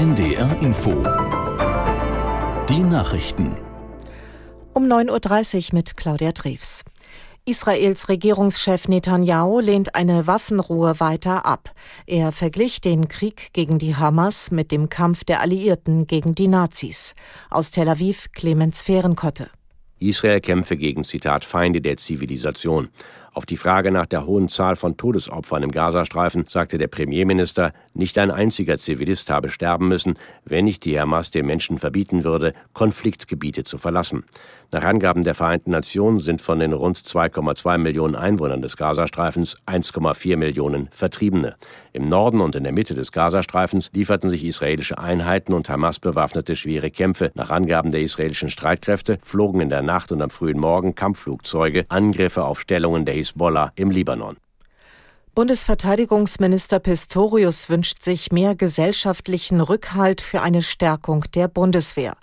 NDR Info. Die Nachrichten. Um 9.30 Uhr mit Claudia Drews. Israels Regierungschef Netanyahu lehnt eine Waffenruhe weiter ab. Er verglich den Krieg gegen die Hamas mit dem Kampf der Alliierten gegen die Nazis. Aus Tel Aviv Clemens Fehrenkotte. Israel kämpfe gegen, Zitat, Feinde der Zivilisation. Auf die Frage nach der hohen Zahl von Todesopfern im Gazastreifen sagte der Premierminister, nicht ein einziger Zivilist habe sterben müssen, wenn nicht die Hamas den Menschen verbieten würde, Konfliktgebiete zu verlassen. Nach Angaben der Vereinten Nationen sind von den rund 2,2 Millionen Einwohnern des Gazastreifens 1,4 Millionen Vertriebene. Im Norden und in der Mitte des Gazastreifens lieferten sich israelische Einheiten und Hamas bewaffnete schwere Kämpfe. Nach Angaben der israelischen Streitkräfte flogen in der Nacht und am frühen Morgen Kampfflugzeuge Angriffe auf Stellungen der Hisbollah im Libanon. Bundesverteidigungsminister Pistorius wünscht sich mehr gesellschaftlichen Rückhalt für eine Stärkung der Bundeswehr.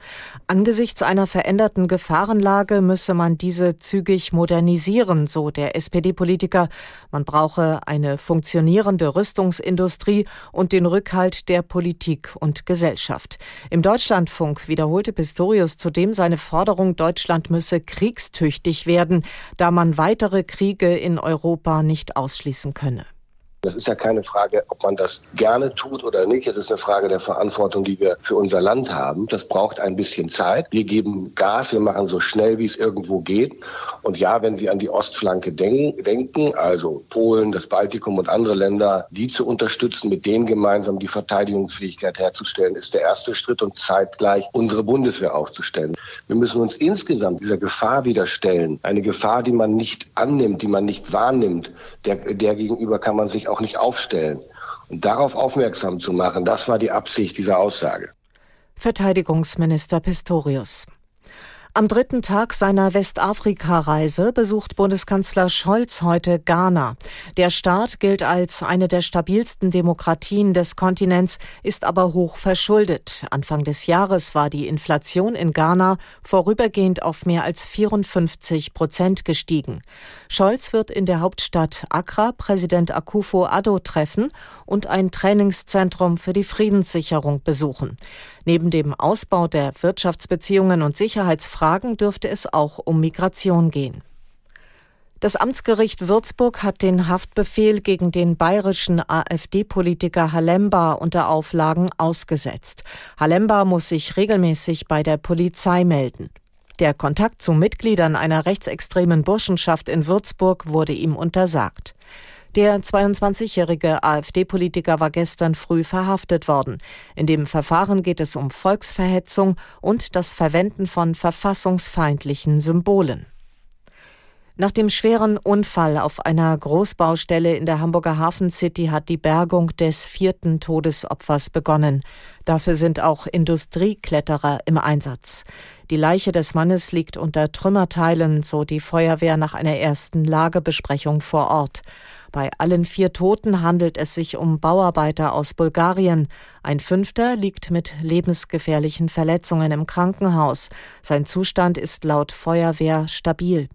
Angesichts einer veränderten Gefahrenlage müsse man diese zügig modernisieren, so der SPD-Politiker. Man brauche eine funktionierende Rüstungsindustrie und den Rückhalt der Politik und Gesellschaft. Im Deutschlandfunk wiederholte Pistorius zudem seine Forderung, Deutschland müsse kriegstüchtig werden, da man weitere Kriege in Europa nicht ausschließen könne. Das ist ja keine Frage, ob man das gerne tut oder nicht. Es ist eine Frage der Verantwortung, die wir für unser Land haben. Das braucht ein bisschen Zeit. Wir geben Gas, wir machen so schnell, wie es irgendwo geht. Und ja, wenn Sie an die Ostflanke denken, also Polen, das Baltikum und andere Länder, die zu unterstützen, mit denen gemeinsam die Verteidigungsfähigkeit herzustellen, ist der erste Schritt und zeitgleich unsere Bundeswehr aufzustellen. Wir müssen uns insgesamt dieser Gefahr wieder stellen. Eine Gefahr, die man nicht annimmt, die man nicht wahrnimmt. Der, der gegenüber kann man sich auch nicht aufstellen. Und darauf aufmerksam zu machen, das war die Absicht dieser Aussage. Verteidigungsminister Pistorius. Am dritten Tag seiner Westafrika-Reise besucht Bundeskanzler Scholz heute Ghana. Der Staat gilt als eine der stabilsten Demokratien des Kontinents, ist aber hoch verschuldet. Anfang des Jahres war die Inflation in Ghana vorübergehend auf mehr als 54 Prozent gestiegen. Scholz wird in der Hauptstadt Accra Präsident Akufo Addo treffen und ein Trainingszentrum für die Friedenssicherung besuchen. Neben dem Ausbau der Wirtschaftsbeziehungen und Sicherheitsfragen dürfte es auch um Migration gehen. Das Amtsgericht Würzburg hat den Haftbefehl gegen den bayerischen AfD-Politiker Halemba unter Auflagen ausgesetzt. Halemba muss sich regelmäßig bei der Polizei melden. Der Kontakt zu Mitgliedern einer rechtsextremen Burschenschaft in Würzburg wurde ihm untersagt. Der 22-jährige AfD-Politiker war gestern früh verhaftet worden. In dem Verfahren geht es um Volksverhetzung und das Verwenden von verfassungsfeindlichen Symbolen. Nach dem schweren Unfall auf einer Großbaustelle in der Hamburger Hafen City hat die Bergung des vierten Todesopfers begonnen. Dafür sind auch Industriekletterer im Einsatz. Die Leiche des Mannes liegt unter Trümmerteilen, so die Feuerwehr nach einer ersten Lagebesprechung vor Ort. Bei allen vier Toten handelt es sich um Bauarbeiter aus Bulgarien. Ein fünfter liegt mit lebensgefährlichen Verletzungen im Krankenhaus. Sein Zustand ist laut Feuerwehr stabil.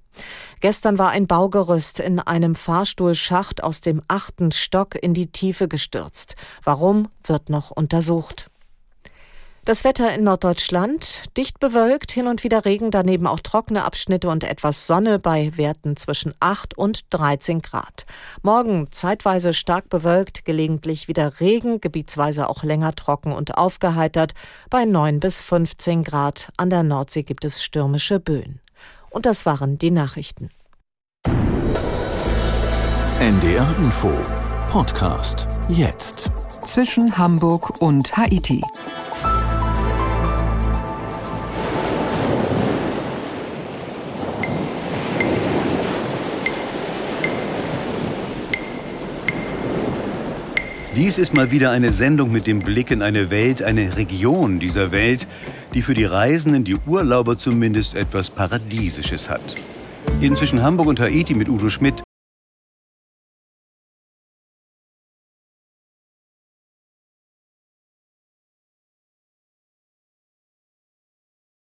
Gestern war ein Baugerüst in einem Fahrstuhlschacht aus dem achten Stock in die Tiefe gestürzt. Warum wird noch untersucht. Das Wetter in Norddeutschland dicht bewölkt, hin und wieder Regen, daneben auch trockene Abschnitte und etwas Sonne bei Werten zwischen 8 und 13 Grad. Morgen zeitweise stark bewölkt, gelegentlich wieder Regen, gebietsweise auch länger trocken und aufgeheitert bei 9 bis 15 Grad. An der Nordsee gibt es stürmische Böen. Und das waren die Nachrichten. NDR Info Podcast jetzt zwischen Hamburg und Haiti. Dies ist mal wieder eine Sendung mit dem Blick in eine Welt, eine Region dieser Welt, die für die Reisenden, die Urlauber zumindest etwas Paradiesisches hat. Inzwischen Hamburg und Haiti mit Udo Schmidt